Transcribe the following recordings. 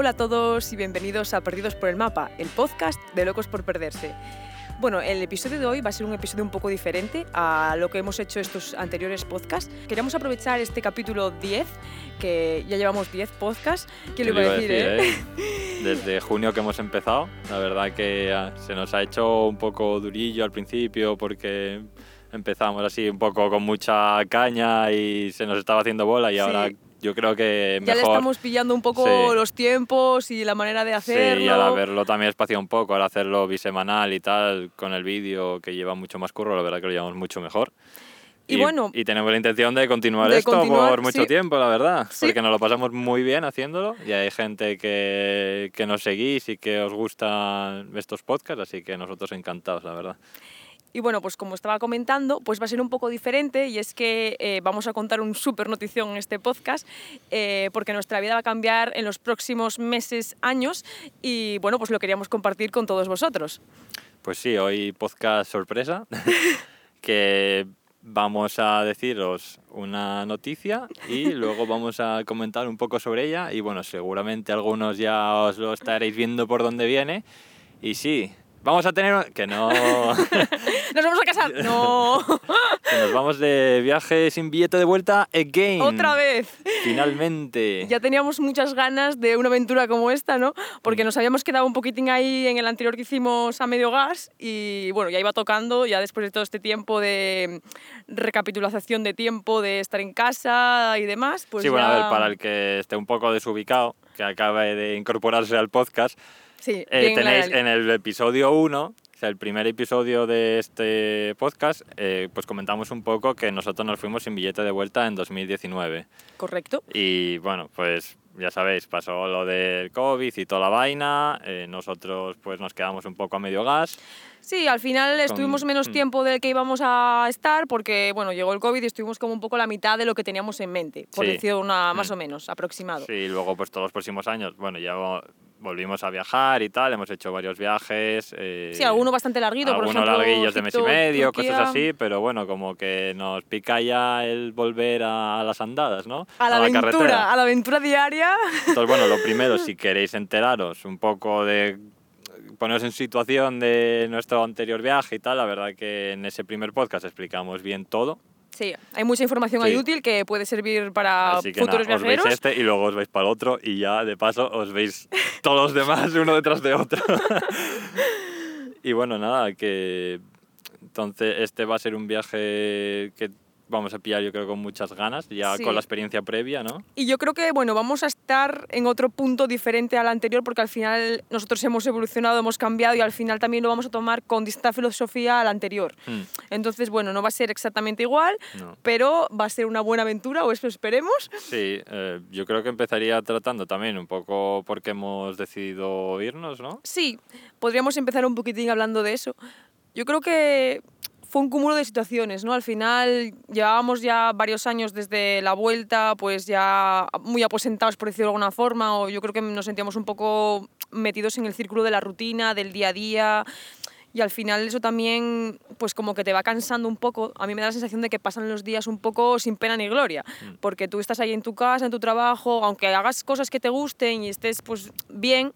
Hola a todos y bienvenidos a Perdidos por el Mapa, el podcast de Locos por Perderse. Bueno, el episodio de hoy va a ser un episodio un poco diferente a lo que hemos hecho estos anteriores podcasts. Queríamos aprovechar este capítulo 10, que ya llevamos 10 podcasts. ¿Quién lo iba a decir? eh? Desde junio que hemos empezado, la verdad que ah, se nos ha hecho un poco durillo al principio porque empezamos así un poco con mucha caña y se nos estaba haciendo bola y Sí. ahora yo creo que Ya le mejor... estamos pillando un poco Sí. los tiempos y la manera de hacerlo. Sí, y al haberlo también espaciado un poco, al hacerlo bisemanal y tal, con el vídeo que lleva mucho más curro, la verdad que lo llevamos mucho mejor. Y bueno- y tenemos la intención de continuar De esto continuar, por mucho sí. tiempo, la verdad, Sí. porque nos lo pasamos muy bien haciéndolo y hay gente que, que nos seguís y que os gustan estos podcasts, así que nosotros encantados, la verdad. Y bueno, pues como estaba comentando, pues va a ser un poco diferente y es que eh, vamos a contar un súper notición en este podcast eh, porque nuestra vida va a cambiar en los próximos meses, años y bueno, pues lo queríamos compartir con todos vosotros. Pues sí, hoy podcast sorpresa, que vamos a deciros una noticia y luego vamos a comentar un poco sobre ella y bueno, seguramente algunos ya os lo estaréis viendo por dónde viene y sí, vamos a tener que no ¡Nos vamos a casar! ¡No! que nos vamos de viaje sin billete de vuelta again. ¡Otra vez! Finalmente. Ya teníamos muchas ganas de una aventura como esta, ¿no? Porque nos habíamos quedado un poquitín ahí en el anterior que hicimos a medio gas y bueno, ya iba tocando, ya después de todo este tiempo de recapitulación de tiempo, de estar en casa y demás, pues sí, bueno, a ya- ver, para el que esté un poco desubicado, que acabe de incorporarse al podcast, Sí, Eh, tenéis en el episodio 1, o sea, el primer episodio de este podcast, eh, pues comentamos un poco que nosotros nos fuimos sin billete de vuelta en 2019. Correcto. Y bueno, pues ya sabéis, pasó lo del COVID y toda la vaina, eh, nosotros pues nos quedamos un poco a medio gas. Sí, al final estuvimos menos mm. tiempo del que íbamos a estar porque, bueno, llegó el COVID y estuvimos como un poco la mitad de lo que teníamos en mente, por Sí. decir una más Mm. o menos, aproximado. Sí, y luego pues todos los próximos años, bueno, ya volvimos a viajar y tal, hemos hecho varios viajes. eh, Sí, alguno bastante larguito, por algunos ejemplo, larguillos de mes y medio, Turquía. cosas así, pero bueno, como que nos pica ya el volver a las andadas, ¿no? A la, aventura, carretera. a la aventura diaria. Entonces, bueno, lo primero, si queréis enteraros un poco de poneros en situación de nuestro anterior viaje y tal, la verdad que en ese primer podcast explicamos bien todo. Sí, hay mucha información ahí Sí. útil que puede servir para Así que futuros nada, os veis viajeros. este y luego os veis para el otro y ya de paso os veis todos los demás uno detrás de otro. y bueno, nada, que entonces este va a ser un viaje que vamos a pillar yo creo con muchas ganas, ya Sí. con la experiencia previa, ¿no? Y yo creo que, bueno, vamos a estar en otro punto diferente al anterior porque al final nosotros hemos evolucionado, hemos cambiado y al final también lo vamos a tomar con distinta filosofía al anterior. Mm, Entonces, bueno, no va a ser exactamente igual, no. pero va a ser una buena aventura, o eso esperemos. Sí, eh, yo creo que empezaría tratando también un poco por qué hemos decidido irnos, ¿no? Sí, podríamos empezar un poquitín hablando de eso. Yo creo que fue un cúmulo de situaciones, ¿no? Al final llevábamos ya varios años desde la vuelta, pues ya muy aposentados, por decirlo de alguna forma, o yo creo que nos sentíamos un poco metidos en el círculo de la rutina, del día a día. Y al final eso también, pues como que te va cansando un poco. A mí me da la sensación de que pasan los días un poco sin pena ni gloria, porque tú estás ahí en tu casa, en tu trabajo, aunque hagas cosas que te gusten y estés pues bien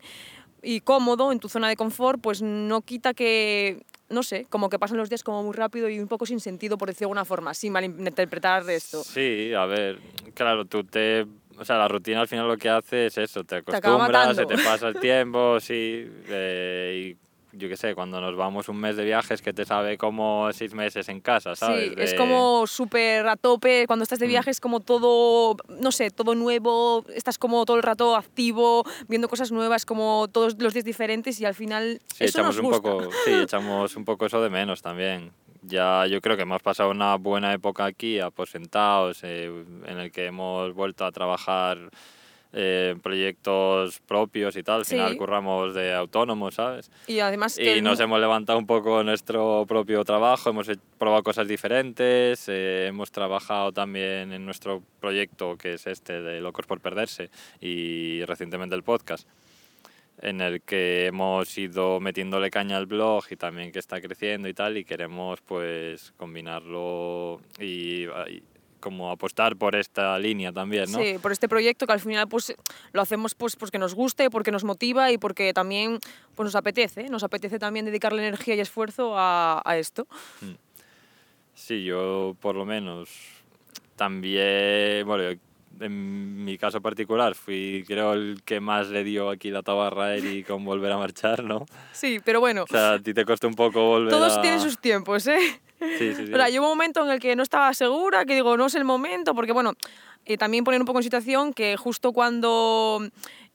y cómodo en tu zona de confort, pues no quita que, no sé, como que pasan los días como muy rápido y un poco sin sentido, por decirlo de alguna forma, sin malinterpretar esto. Sí, a ver, claro, tú te... O sea, la rutina al final lo que hace es eso, te acostumbras, se te pasa el tiempo, sí, eh, y yo qué sé, cuando nos vamos un mes de viajes que te sabe como seis meses en casa, ¿sabes? Sí, es De- como súper a tope, cuando estás de Mm. viaje es como todo, no sé, todo nuevo, estás como todo el rato activo, viendo cosas nuevas, como todos los días diferentes y al final Sí, eso echamos nos un gusta. poco, sí, echamos un poco eso de menos también. Ya yo creo que hemos pasado una buena época aquí, aposentados, eh, en el que hemos vuelto a trabajar eh, proyectos propios y tal. Al final Sí. curramos de autónomos, ¿sabes? Y además que Y nos hemos levantado un poco nuestro propio trabajo, hemos he- probado cosas diferentes, eh, hemos trabajado también en nuestro proyecto que es este de Locos por Perderse y recientemente el podcast, en el que hemos ido metiéndole caña al blog y también que está creciendo y tal y queremos pues combinarlo y, y como apostar por esta línea también, ¿no? Sí, por este proyecto que al final pues lo hacemos pues porque nos guste, porque nos motiva y porque también pues nos apetece, nos apetece también dedicarle energía y esfuerzo a, a esto. Sí, yo por lo menos también, bueno, en mi caso particular fui creo el que más le dio aquí la tabarra a Eri con volver a marchar, ¿no? Sí, pero bueno, O sea, a ti te costó un poco volver todos a... tienen sus tiempos, ¿eh? Sí, sí, sí. O sea, llegó un momento en el que no estaba segura, que digo, no es el momento, porque bueno, eh, también poner un poco en situación que justo cuando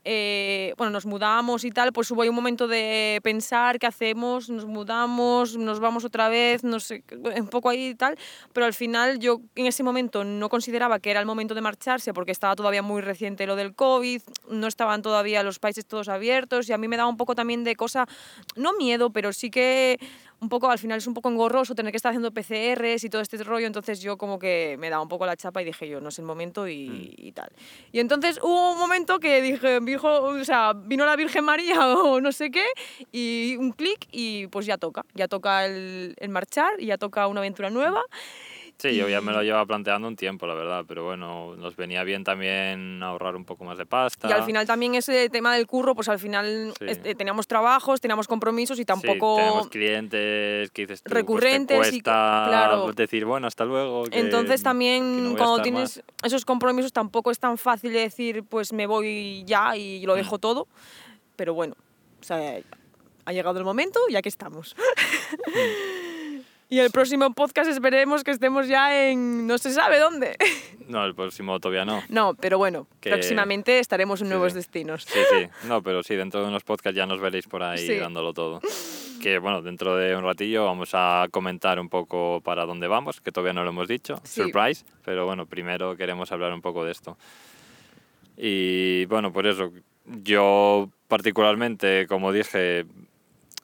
eh, bueno, nos mudamos y tal, pues hubo ahí un momento de pensar qué hacemos, nos mudamos, nos vamos otra vez, no sé, un poco ahí y tal, pero al final yo en ese momento no consideraba que era el momento de marcharse porque estaba todavía muy reciente lo del COVID, no estaban todavía los países todos abiertos y a mí me daba un poco también de cosa, no miedo, pero sí que un poco, al final es un poco engorroso tener que estar haciendo PCRs y todo este rollo, entonces yo como que me daba un poco la chapa y dije yo, no es el momento y, y tal. Y entonces hubo un momento que dije, dijo, o sea, vino la Virgen María o no sé qué, y un clic y pues ya toca, ya toca el, el marchar ya toca una aventura nueva. Sí, yo ya me lo llevaba planteando un tiempo, la verdad, pero bueno, nos venía bien también ahorrar un poco más de pasta. Y al final también ese tema del curro, pues al final Sí. este, teníamos trabajos, teníamos compromisos y tampoco... Sí, tenemos clientes que dices tú, pues, te recurrentes y cuesta claro. decir, bueno, hasta luego. que- Entonces también no cuando tienes esos compromisos tampoco es tan fácil de decir pues me voy ya y Mm. lo dejo todo. Pero bueno, o sea, ha llegado el momento y aquí estamos. Y el próximo podcast esperemos que estemos ya en no se sabe dónde. No, el próximo todavía no. no, pero bueno, Que- próximamente estaremos en Sí, nuevos sí. destinos. Sí, sí. No, pero sí, dentro de unos podcasts ya nos veréis por ahí Sí. dándolo todo. Que bueno, dentro de un ratillo vamos a comentar un poco para dónde vamos, que todavía no lo hemos dicho. Surprise. Pero bueno, primero queremos hablar un poco de esto. Y bueno, por eso, yo particularmente, como dije,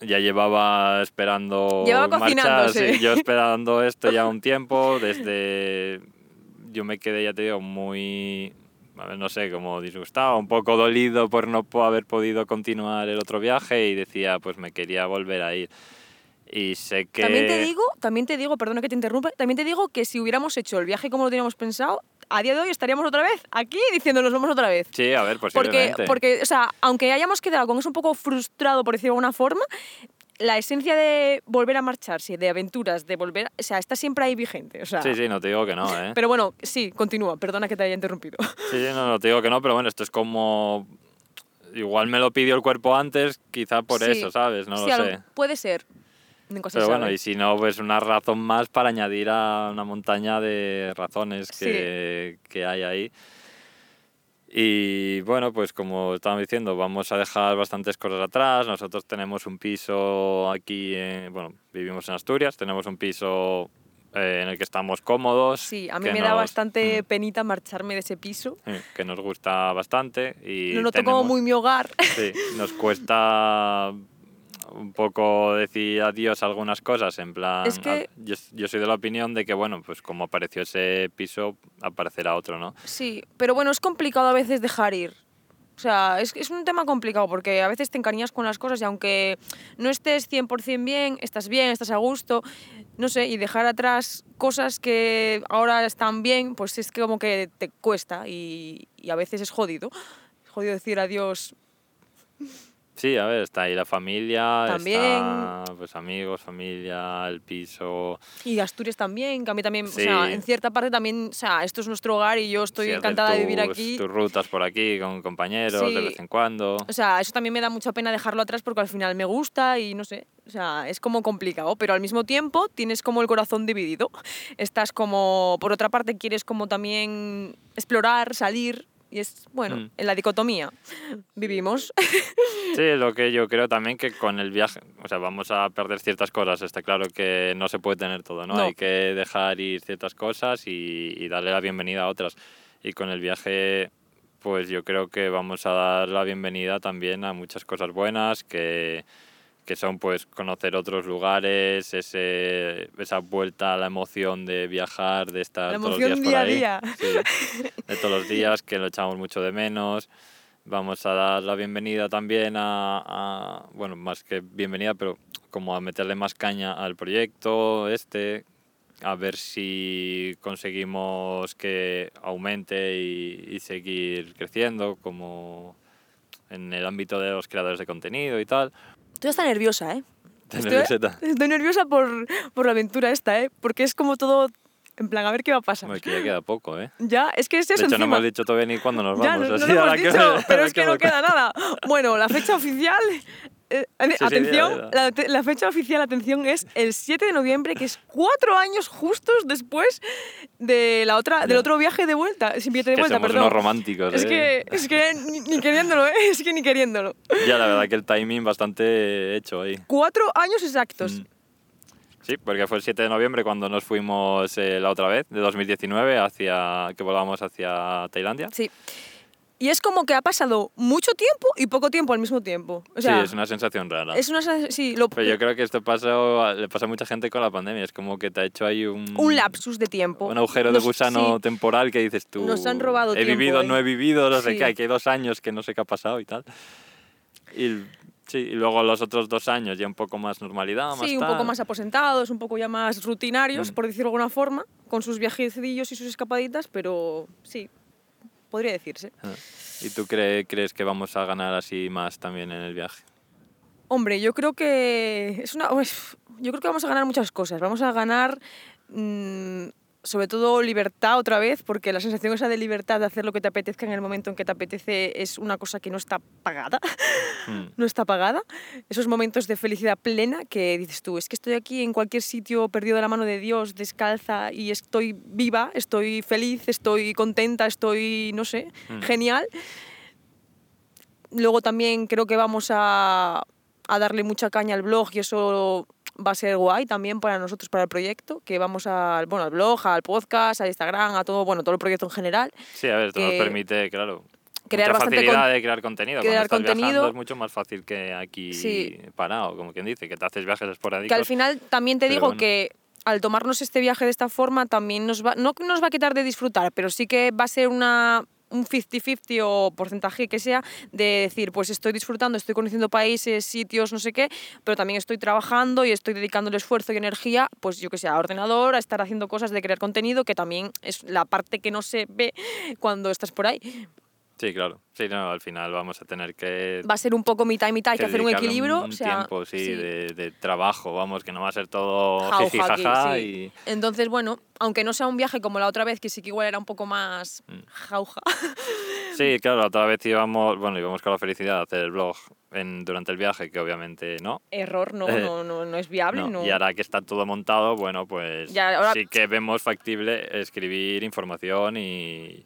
ya llevaba esperando Llevaba sí, yo esperando esto ya un tiempo, desde yo me quedé, ya te digo, muy, no sé, como disgustado, un poco dolido por no haber podido continuar el otro viaje y decía, pues me quería volver a ir. Y sé que... También te digo, también te digo, perdona que te interrumpa, también te digo que si hubiéramos hecho el viaje como lo teníamos pensado, a día de hoy estaríamos otra vez aquí diciendo nos vamos otra vez. Sí, a ver, Porque, posiblemente. porque, o sea, aunque hayamos quedado con eso un poco frustrado, por decirlo de alguna forma, la esencia de volver a marcharse, de aventuras, de volver, o sea, está siempre ahí vigente. O sea, Sí, sí, no te digo que no, ¿eh? Pero bueno, sí, continúa, perdona que te haya interrumpido. Sí, sí, no, no te digo que no, pero bueno, esto es como... Igual me lo pidió el cuerpo antes, quizá por Sí. eso, ¿sabes? No Sí, lo- sé. Puede ser. Nunca se Pero sabe. bueno, y si no, pues una razón más para añadir a una montaña de razones que, que hay ahí. Y bueno, pues como estábamos diciendo, vamos a dejar bastantes cosas atrás. Nosotros tenemos un piso aquí, en- bueno, vivimos en Asturias, tenemos un piso eh, en el que estamos cómodos. Sí, a mí me da nos- bastante mm, penita marcharme de ese piso. que nos gusta bastante. Y Lo noto tenemos- como muy mi hogar. Sí, nos cuesta un poco decir adiós a algunas cosas, en plan... Es que- ah, Yo, yo soy de la opinión de que, bueno, pues como apareció ese piso, aparecerá otro, ¿no? Sí, pero bueno, es complicado a veces dejar ir. O sea, es, es un tema complicado porque a veces te encariñas con las cosas y aunque no estés 100% bien, estás bien, estás a gusto, no sé, y dejar atrás cosas que ahora están bien, pues es que como que te cuesta y, y a veces es jodido. Es jodido decir adiós. Sí, a ver, está ahí la familia, También. está pues amigos, familia, el piso... Y Asturias también, que a mí también, o sea, Sí. en cierta parte también, o sea, esto es nuestro hogar y yo estoy sí, encantada de vivir tus- aquí. Tus rutas por aquí con compañeros de Sí. vez en cuando. O sea, eso también me da mucha pena dejarlo atrás porque al final me gusta y no sé, o sea, es como complicado, pero al mismo tiempo tienes como el corazón dividido. Estás como, por otra parte, quieres como también explorar, salir y es, bueno, Mm. en la dicotomía vivimos. Sí, lo que yo creo también que con el viaje, o sea, vamos a perder ciertas cosas, está claro que no se puede tener todo, ¿no? No. Hay que dejar ir ciertas cosas y, y darle la bienvenida a otras. Y con el viaje, pues yo creo que vamos a dar la bienvenida también a muchas cosas buenas que, que son pues conocer otros lugares, ese, esa vuelta a la emoción de viajar, de estar La todos los días por ahí. día. Sí, de todos los días, que lo echamos mucho de menos. Vamos a dar la bienvenida también a, a- bueno, más que bienvenida, pero como a meterle más caña al proyecto este, a ver si conseguimos que aumente y, y seguir creciendo como en el ámbito de los creadores de contenido y tal. Tú estás nerviosa, ¿eh? ¿Te Estoy- nervioseta? Estoy nerviosa por, por la aventura esta, ¿eh? Porque es como todo, en plan, a ver qué va a pasar. Hombre, que ya queda poco, ¿eh? Ya, es que es De eso hecho, no encima. hemos dicho todavía ni cuándo nos Ya, vamos. no, no así, lo hemos que dicho, me- pero es que no queda nada. Bueno, la fecha oficial... eh, sí, atención, dila, la, la fecha oficial, atención, es el 7 de noviembre, que es cuatro años justos después de la otra, del otro viaje de vuelta, sin billete de Que vuelta, somos perdón. unos románticos, Es ¿eh? que, es que ni, ni queriéndolo, ¿eh? Es que ni queriéndolo. Ya, la verdad que el timing bastante hecho ahí. Cuatro años exactos. Mm. Sí, porque fue el 7 de noviembre cuando nos fuimos eh, la otra vez, de 2019, hacia, que volamos hacia Tailandia. Sí. Y es como que ha pasado mucho tiempo y poco tiempo al mismo tiempo. O sea, sí, es una sensación rara. es una sí, lo- Pero yo creo que esto pasó, le pasa a mucha gente con la pandemia. Es como que te ha hecho ahí un, un lapsus de tiempo. un agujero Nos- de gusano sí. temporal que dices tú. Nos han robado He tiempo vivido, ahí". no he vivido, no sé Sí. qué. Aquí hay dos años que no sé qué ha pasado y tal. Y, sí, y luego los otros dos años ya un poco más normalidad, más Sí, un tal. poco más aposentados, un poco ya más rutinarios, Mm. por decirlo de alguna forma, con sus viajecillos y sus escapaditas, pero sí, podría decirse. Ah. ¿Y tú cree- crees que vamos a ganar así más también en el viaje? Hombre, yo creo que es una, pues, yo creo que vamos a ganar muchas cosas. Vamos a ganar mm, sobre todo libertad otra vez, porque la sensación esa de libertad de hacer lo que te apetezca en el momento en que te apetece es una cosa que no está pagada. Mm. no está pagada. Esos momentos de felicidad plena que dices tú, es que estoy aquí en cualquier sitio perdido de la mano de Dios, descalza y estoy viva, estoy feliz, estoy contenta, estoy, no sé, Mm. genial. Luego también creo que vamos a, a darle mucha caña al blog y eso va a ser guay también para nosotros, para el proyecto, que vamos al, bueno, al blog, al podcast, al Instagram, a todo, bueno, todo el proyecto en general. Sí, a ver, esto nos permite, claro, crear mucha bastante facilidad con- de crear contenido. crear Cuando estás contenido. es mucho más fácil que aquí Sí. parado, como quien dice, que te haces viajes esporádicos. Que al final también te digo bueno. que al tomarnos este viaje de esta forma también nos va, no nos va a quitar de disfrutar, pero sí que va a ser una un 50-50 o porcentaje que sea de decir, pues estoy disfrutando, estoy conociendo países, sitios, no sé qué, pero también estoy trabajando y estoy dedicándole esfuerzo y energía, pues yo que sé, a ordenador, a estar haciendo cosas de crear contenido, que también es la parte que no se ve cuando estás por ahí. Sí, claro. Sí, no, al final vamos a tener que... Va a ser un poco mitad y mitad, hay que, hacer un equilibrio. Un o sea, tiempo, sí, sí. De, de trabajo, vamos, que no va a ser todo jiji, jaja sí. y... Entonces, bueno, aunque no sea un viaje como la otra vez, que sí que igual era un poco más Mm. jauja. Sí, claro, la otra vez íbamos, bueno, íbamos con la felicidad de hacer el blog en, durante el viaje, que obviamente no. Error, no, Eh, no, no, no es viable. No, No. Y ahora que está todo montado, bueno, pues Ya, ahora- sí que vemos factible escribir información y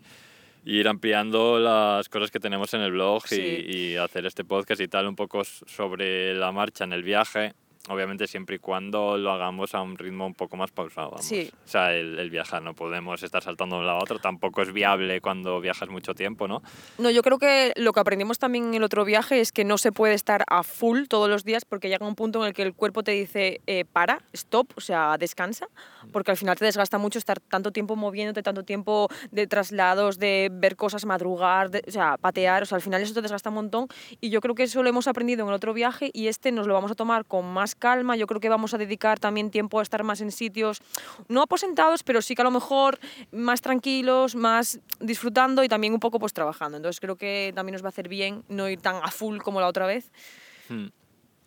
ir ampliando las cosas que tenemos en el blog y- Sí. y, hacer este podcast y tal un poco sobre la marcha en el viaje. Obviamente siempre y cuando lo hagamos a un ritmo un poco más pausado. Vamos. Sí. O sea, el, el viajar no podemos estar saltando de un lado a otro. Tampoco es viable cuando viajas mucho tiempo, ¿no? No, yo creo que lo que aprendimos también en el otro viaje es que no se puede estar a full todos los días porque llega un punto en el que el cuerpo te dice eh, para, stop, o sea, descansa, porque al final te desgasta mucho estar tanto tiempo moviéndote, tanto tiempo de traslados, de ver cosas, madrugar, de- o sea, patear, o sea, al final eso te desgasta un montón y yo creo que eso lo hemos aprendido en el otro viaje y este nos lo vamos a tomar con más calma, yo creo que vamos a dedicar también tiempo a estar más en sitios, no aposentados, pero sí que a lo mejor más tranquilos, más disfrutando y también un poco pues trabajando. Entonces creo que también nos va a hacer bien no ir tan a full como la otra vez. Hmm.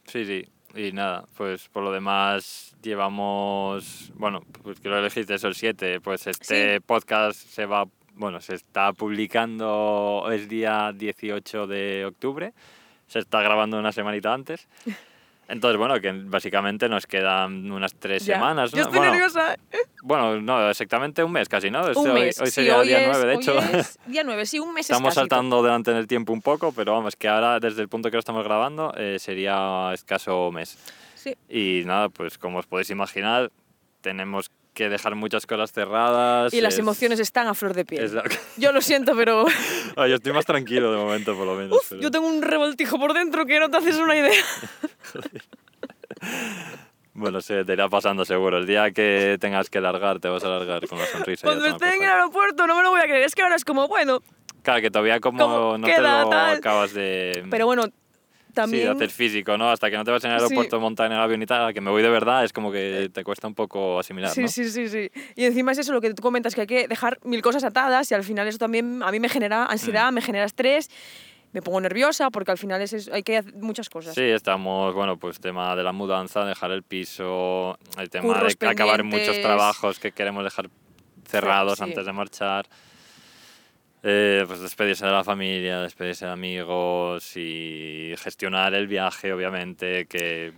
Sí, sí. Y nada, pues por lo demás llevamos, bueno, pues que lo elegiste el 7, pues este Sí. podcast se va, bueno, se está publicando, es día 18 de octubre, se está grabando una semanita antes. Entonces, bueno, que básicamente nos quedan unas tres Ya. semanas, Yo estoy bueno, nerviosa. bueno, no, exactamente un mes casi, ¿no? Este Un hoy, mes. hoy sí, sería hoy día es- 9, de hoy hecho. es día 9, sí, un mes Estamos escasito. saltando delante en el tiempo un poco, pero vamos, que ahora desde el punto que lo estamos grabando eh, sería escaso mes. Sí. Y nada, pues como os podéis imaginar, tenemos que dejar muchas cosas cerradas. Y las es- emociones están a flor de piel. la- Yo lo siento, pero Ah, yo estoy más tranquilo de momento, por lo menos. Uf, pero- yo tengo un revoltijo por dentro que no te haces una idea. Bueno, se te irá pasando seguro. El día que tengas que largar, te vas a largar con la sonrisa. Cuando esté en el aeropuerto no me lo voy a creer. Es que ahora es como, bueno, Claro, que todavía como ¿Cómo no te lo tal? acabas de... pero bueno, también... Sí, hacer físico, ¿no? Hasta que no te vas en el aeropuerto, Sí. montar en el avión y tal, a que me voy de verdad, es como que te cuesta un poco asimilar, Sí, ¿no? sí, sí, sí. Y encima es eso lo que tú comentas, que hay que dejar mil cosas atadas y al final eso también a mí me genera ansiedad, Mm. me genera estrés, me pongo nerviosa porque al final es, hay que hacer muchas cosas. Sí, estamos, bueno, pues tema de la mudanza, dejar el piso, el tema Curros de acabar muchos trabajos que queremos dejar cerrados sí. antes de marchar. Eh, pues despedirse de la familia, despedirse de amigos y gestionar el viaje, obviamente, que,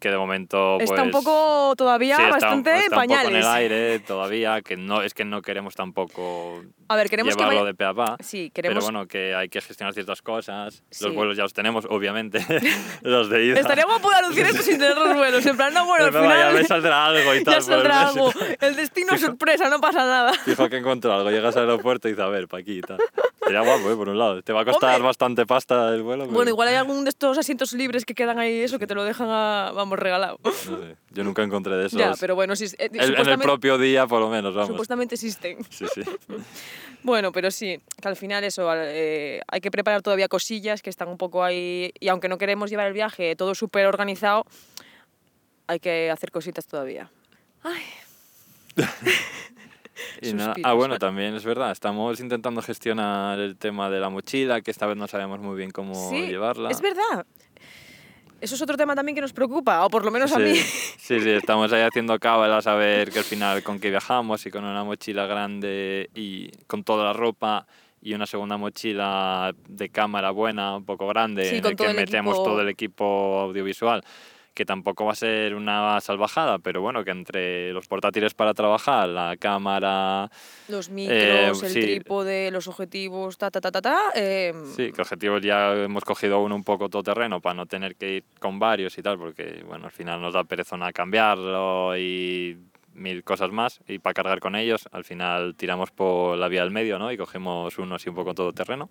que de momento Está un pues, poco todavía sí, está- bastante está un poco pañales. en el aire todavía, que no es que no queremos tampoco A ver, queremos que llevarlo vaya- de pe a pa. Sí, Pero queremos... bueno, que hay que gestionar ciertas cosas. Sí. Los vuelos ya los tenemos, obviamente. los de ida. Estaría guapo anunciar esto sin tener los vuelos. En plan, no, bueno, al Pero ya final me saldrá algo y tal. ya saldrá mes. algo. El destino es sorpresa, no pasa nada. Fijo que encuentro algo. Llegas al aeropuerto y dices, a ver, pa' aquí y tal. Sería guapo, ¿eh? Por un lado. Te va a costar Hombre. bastante pasta el vuelo. pero Bueno, igual hay algún de estos asientos libres que quedan ahí, eso, que te lo dejan, a, vamos, regalado. No sé, yo nunca encontré de esos. Ya, pero bueno, sí, eh, El- en el propio día, por lo menos, vamos. supuestamente existen. Sí, sí. Bueno, pero sí, que al final eso, eh, hay que preparar todavía cosillas que están un poco ahí, y aunque no queremos llevar el viaje todo súper organizado, hay que hacer cositas todavía. Ay, Y Suspiros. Ah, bueno, también es verdad. Estamos intentando gestionar el tema de la mochila, que esta vez no sabemos muy bien cómo sí, llevarla. es verdad. Eso es otro tema también que nos preocupa, o por lo menos a Sí, mí. sí, sí, estamos ahí haciendo cábala a saber que al final con qué viajamos y con una mochila grande y con toda la ropa y una segunda mochila de cámara buena, un poco grande, Sí, en el que metemos equipo. todo el equipo audiovisual, que tampoco va a ser una salvajada, pero bueno, que entre los portátiles para trabajar, la cámara, Los micros, el sí. trípode, los objetivos, ta, ta, ta, ta, ta. eh, Sí, que objetivos ya hemos cogido uno un poco todoterreno para no tener que ir con varios y tal, porque bueno, al final nos da perezona cambiarlo y mil cosas más. Y para cargar con ellos, al final tiramos por la vía del medio, ¿no? Y cogemos uno así un poco todoterreno.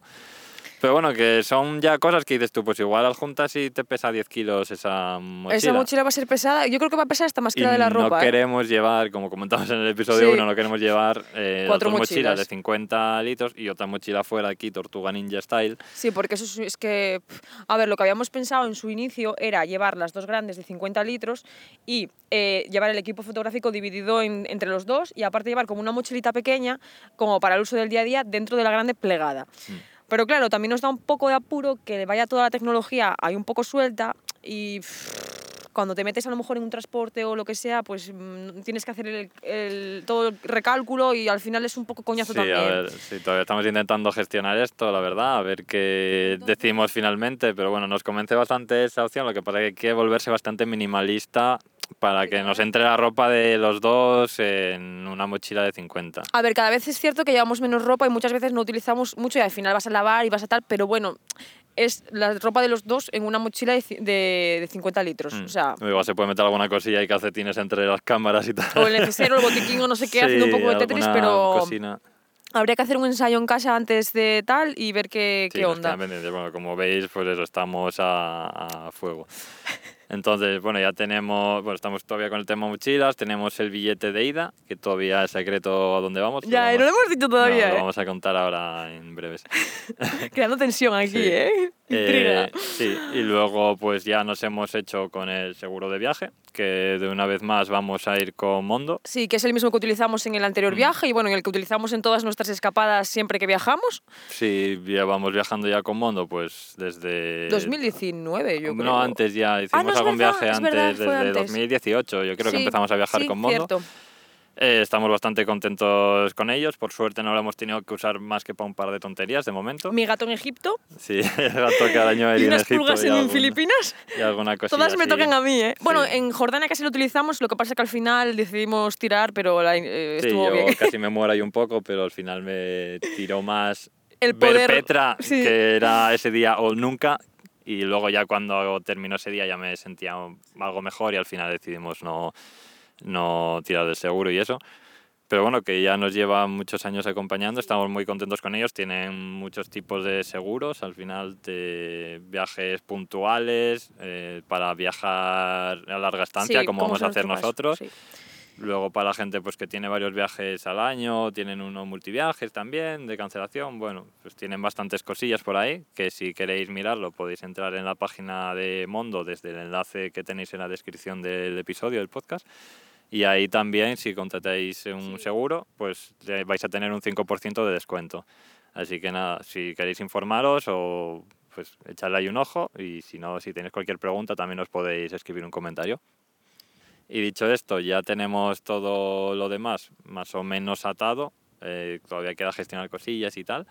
Pero bueno, que son ya cosas que dices tú, pues igual al juntas y te pesa 10 kilos esa mochila. Esa mochila va a ser pesada. Yo creo que va a pesar hasta más que Y la de la no ropa. ¿eh? queremos llevar, como comentamos en el episodio Sí. 1, no queremos llevar eh, Cuatro dos mochilas de mochilas. 50 litros y otra mochila fuera aquí, Tortuga Ninja Style. Sí, porque eso es, que, a ver, lo que habíamos pensado en su inicio era llevar las dos grandes de 50 litros y eh, llevar el equipo fotográfico dividido en- entre los dos y aparte llevar como una mochilita pequeña, como para el uso del día a día, dentro de la grande plegada. Pero claro, también nos da un poco de apuro que vaya toda la tecnología ahí un poco suelta y cuando te metes a lo mejor en un transporte o lo que sea, pues mm, tienes que hacer el, el- todo el recálculo y al final es un poco coñazo Sí, también. a ver, sí, todavía estamos intentando gestionar esto, la verdad, a ver qué decimos finalmente, pero bueno, nos convence bastante esa opción, lo que pasa es que hay que volverse bastante minimalista para que nos entre la ropa de los dos en una mochila de 50. A ver, cada vez es cierto que llevamos menos ropa y muchas veces no utilizamos mucho y al final vas a lavar y vas a tal, pero bueno, es la ropa de los dos en una mochila de, de, de 50 litros. Mm. O sea, Igual se puede meter alguna cosilla y calcetines entre las cámaras y tal. o el necesario, el botiquín o no sé qué, haciendo un Sí, poco de Tetris, pero cosina. habría que hacer un ensayo en casa antes de tal y ver qué, Sí, qué onda. Bueno, como veis, pues eso, estamos a, a fuego. Entonces, bueno, ya tenemos, bueno, estamos todavía con el tema mochilas, tenemos el billete de ida, que todavía es secreto a dónde vamos. Ya, y no lo hemos dicho no, todavía, lo ¿eh? vamos a contar ahora en breves. Creando tensión aquí, Sí. ¿eh? Eh, sí, y luego pues ya nos hemos hecho con el seguro de viaje, que de una vez más vamos a ir con Mondo. Sí, que es el mismo que utilizamos en el anterior Mm. viaje y bueno, en el que utilizamos en todas nuestras escapadas siempre que viajamos. Si llevamos viajando ya con Mondo, pues desde... 2019, yo creo. No, antes ya hicimos no, es algún verdad, viaje es antes, verdad, desde antes. 2018. Yo creo que Sí, empezamos a viajar sí, con Mondo. Cierto. Eh, estamos bastante contentos con ellos. Por suerte no lo hemos tenido que usar más que para un par de tonterías de momento. Mi gato en Egipto Sí, el gato año ahí y en unas Egipto pulgas en Filipinas. Y alguna cosilla Todas me así. tocan a mí, ¿eh? Bueno, Sí. en Jordania casi lo utilizamos, lo que pasa es que al final decidimos tirar, pero la- eh, Sí, estuvo yo bien. casi me muero ahí un poco, pero al final me tiró más El ver poder- Petra, sí. que era ese día o nunca. Y luego ya cuando terminó ese día ya me sentía algo mejor y al final decidimos no, no tirar del seguro y eso. Pero bueno, que ya nos lleva muchos años acompañando, estamos muy contentos con ellos, tienen muchos tipos de seguros, al final de viajes puntuales, eh, para viajar a larga estancia, Sí, como vamos a hacer nosotros. sí. Luego para la gente pues que tiene varios viajes al año, tienen unos multiviajes también de cancelación, bueno, pues tienen bastantes cosillas por ahí, que si queréis mirarlo podéis entrar en la página de Mondo desde el enlace que tenéis en la descripción del episodio del podcast. Y ahí también, si contratáis un seguro, pues vais a tener un 5% de descuento. Así que nada, si queréis informaros o pues echarle ahí un ojo y si no, si tenéis cualquier pregunta también os podéis escribir un comentario. Y dicho esto, ya tenemos todo lo demás más o menos atado. eh, todavía queda gestionar cosillas y tal.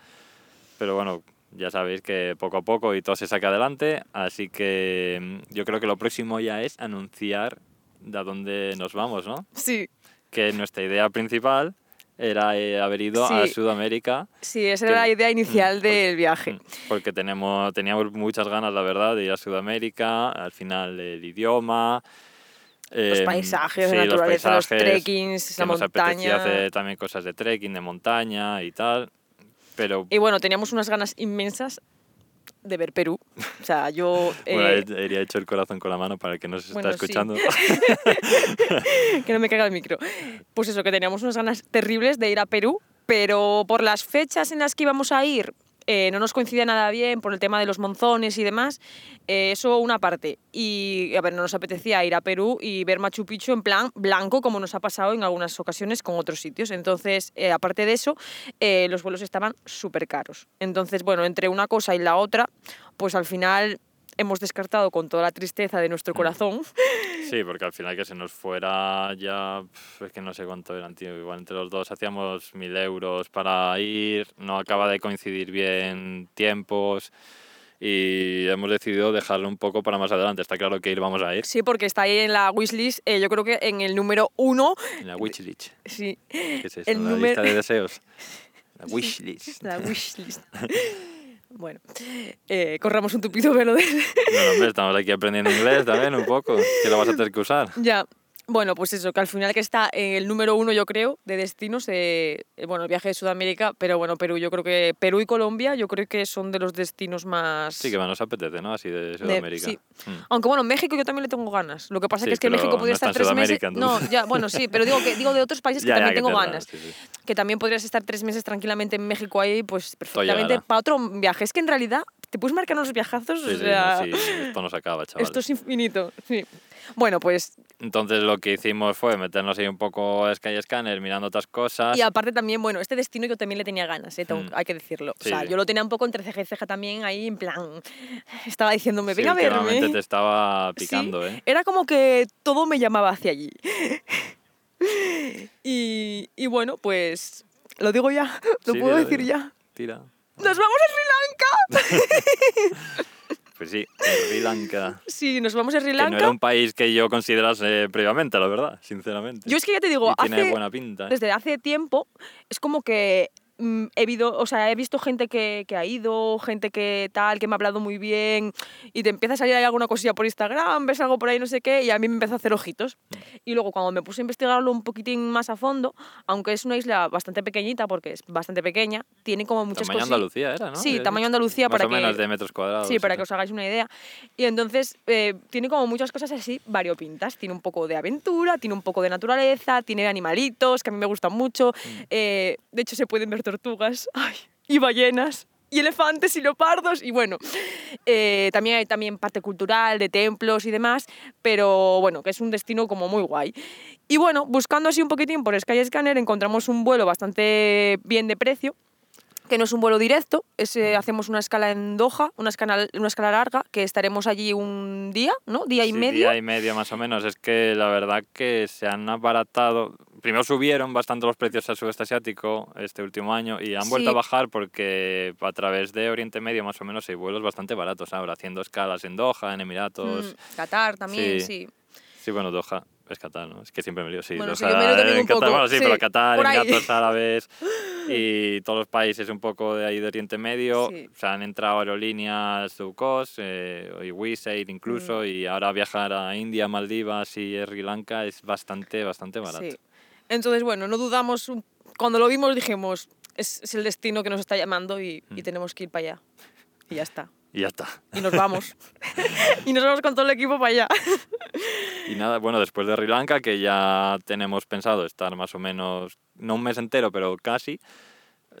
Pero bueno, ya sabéis que poco a poco y todo se saca adelante. Así que mm, yo creo que lo próximo ya es anunciar de a dónde nos vamos, ¿no? Sí, Que nuestra idea principal era eh, haber ido a Sí. Sudamérica. sí, esa Que- era la idea inicial Mm, del viaje. Mm, Porque tenemos, teníamos muchas ganas, la verdad, de ir a Sudamérica. Al final el idioma. Los em, paisajes, sí, la naturaleza, los, paisajes, trekkings, que la nos montaña. hacer también cosas de trekking, de montaña y tal. Pero Y bueno, teníamos unas ganas inmensas de ver Perú. O sea, yo... bueno, eh, he- he hecho el corazón con la mano para el que nos Bueno, está sí. escuchando. que no me caiga el micro. Pues eso, que teníamos unas ganas terribles de ir a Perú, pero por las fechas en las que íbamos a ir eh, no nos coincidía nada bien por el tema de los monzones y demás. Eh, eso una parte. Y a ver, no nos apetecía ir a Perú y ver Machu Picchu en plan blanco, como nos ha pasado en algunas ocasiones con otros sitios. Entonces, eh, aparte de eso, los vuelos estaban súper caros. Entonces, bueno, entre una cosa y la otra, pues al final hemos descartado con toda la tristeza de nuestro corazón Sí, porque al final que se nos fuera ya, es que no sé cuánto eran, tío, igual entre los dos hacíamos mil euros para ir, no acaba de coincidir bien tiempos y hemos decidido dejarlo un poco para más adelante. Está claro que ir vamos a ir Sí, porque está ahí en la wishlist, eh, yo creo que en el número uno. en la wishlist. Sí, ¿Qué es eso? el la número- lista de deseos. La wishlist. la wishlist. bueno, eh, corramos un tupido velo de... No, hombre, estamos aquí aprendiendo inglés también un poco, que lo vas a tener que usar. ya. Bueno, pues eso, que al final que está en el número uno, yo creo, de destinos, eh, eh, bueno, el viaje de Sudamérica, pero bueno, Perú, yo creo que Perú y Colombia, yo creo que son de los destinos más... Sí, que más nos apetece, ¿no? Así de de- Sudamérica. sí. Mm. Aunque bueno, México yo también le tengo ganas. Lo que pasa Sí, que es que México podría no estar tres meses. No, ya, bueno, sí, pero digo que digo de otros países que Ya, ya, también que tengo te- ganas. sí, sí. que también podrías estar tres meses tranquilamente en México ahí, pues perfectamente para otro viaje. Es que en realidad te puedes marcar unos viajazos, o sea, esto no se acaba, chaval. esto es infinito. Sí. Bueno, pues, Entonces lo que hicimos fue meternos ahí un poco a Sky Scanner mirando otras cosas. y aparte también, bueno, este destino yo también le tenía ganas, ¿eh? Mm. hay que decirlo. Sí, o sea, sí. yo lo tenía un poco entre ceja y ceja también ahí, en plan, estaba diciéndome, Sí, venga a verme. te estaba Sí, picando, ¿eh? Era como que todo me llamaba hacia allí. y, y bueno, pues, lo digo ya, lo Sí, puedo decir ya. Tira. ¡Nos vamos a Sri Lanka! Pues sí, Sri Lanka. Sí, nos vamos a Sri Que no era Lanka. un país que yo considerase previamente, la verdad, sinceramente. Yo es que ya te digo, Y tiene hace, buena pinta. ¿eh? desde hace tiempo es como que he, visto, o sea, he visto gente que, que ha ido, gente que tal, que me ha hablado muy bien y te empieza a salir ahí alguna cosilla por Instagram, ves algo por ahí, no sé qué, y a mí me empezó a hacer ojitos. Mm. Y luego cuando me puse a investigarlo un poquitín más a fondo, aunque es una isla bastante pequeñita, porque es bastante pequeña, tiene como muchas Tamaño cosas. Andalucía era, ¿no? Sí, tamaño. Andalucía Más para o menos que... de metros cuadrados. Sí, para que os hagáis una idea. Y entonces eh, tiene como muchas cosas así variopintas. Tiene un poco de aventura, tiene un poco de naturaleza, tiene animalitos que a mí me gustan mucho. Mm. Eh, de hecho, se pueden ver tortugas ay, y ballenas. Y elefantes y leopardos, y bueno, eh, también hay también parte cultural, de templos y demás, pero bueno, que es un destino como muy guay. Y bueno, buscando así un poquitín por Skyscanner encontramos un vuelo bastante bien de precio, que no es un vuelo directo, es, eh, hacemos una escala en Doha, una escala, una escala larga, que estaremos allí un día, ¿no? Día y Sí, medio. Día y medio más o menos. Es que la verdad que se han abaratado. Primero subieron bastante los precios al sudeste asiático este último año y han vuelto Sí. a bajar porque a través de Oriente Medio más o menos hay vuelos bastante baratos ahora, haciendo escalas en Doha, en Emiratos. Mm, Qatar también, Sí. sí. Sí, bueno, Doha es Qatar, ¿no? Es que siempre me lío, sí. Bueno, sí, en Qatar, poco, bueno, sí, sí, pero Qatar. Emiratos Árabes y todos los países un poco de ahí de Oriente Medio. Sí. Se han entrado aerolíneas low cost, eh, y incluso, Mm. y ahora viajar a India, Maldivas y Sri Lanka es bastante, bastante barato. Sí. Entonces, bueno, no dudamos, cuando lo vimos dijimos, es, es el destino que nos está llamando y, Mm. y tenemos que ir para allá. Y ya está. Y ya está. Y nos vamos. y nos vamos con todo el equipo para allá. Y nada, bueno, después de Sri Lanka, que ya tenemos pensado estar más o menos, no un mes entero, pero casi,